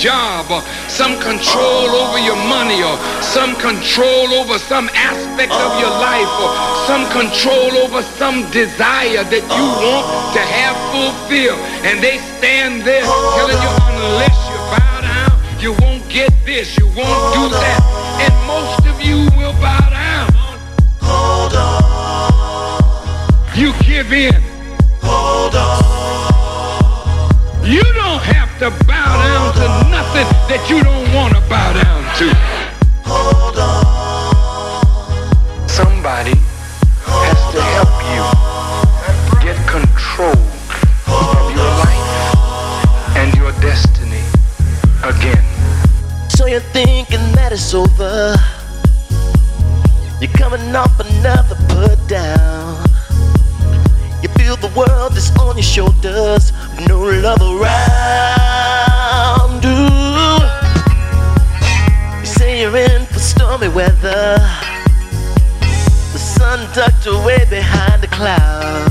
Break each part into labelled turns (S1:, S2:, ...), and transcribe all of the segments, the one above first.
S1: job or some control over your money or some control over some aspect of your life or some control over some desire that you want to have fulfilled. And they stand there telling you unless you bow down, you won't get this, you won't do that. And most of you will bow down.
S2: Hold on.
S1: You give in.
S2: Hold on.
S1: You don't have to bow down to something that you don't want to bow down to.
S2: Hold
S1: on. Somebody has to help you get control of your life and your destiny again.
S3: So you're thinking that it's over. You're coming off another put down. You feel the world is on your shoulders, no love around. away behind the clouds.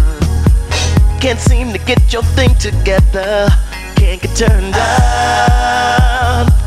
S3: Can't seem to get your thing together. Can't get turned on.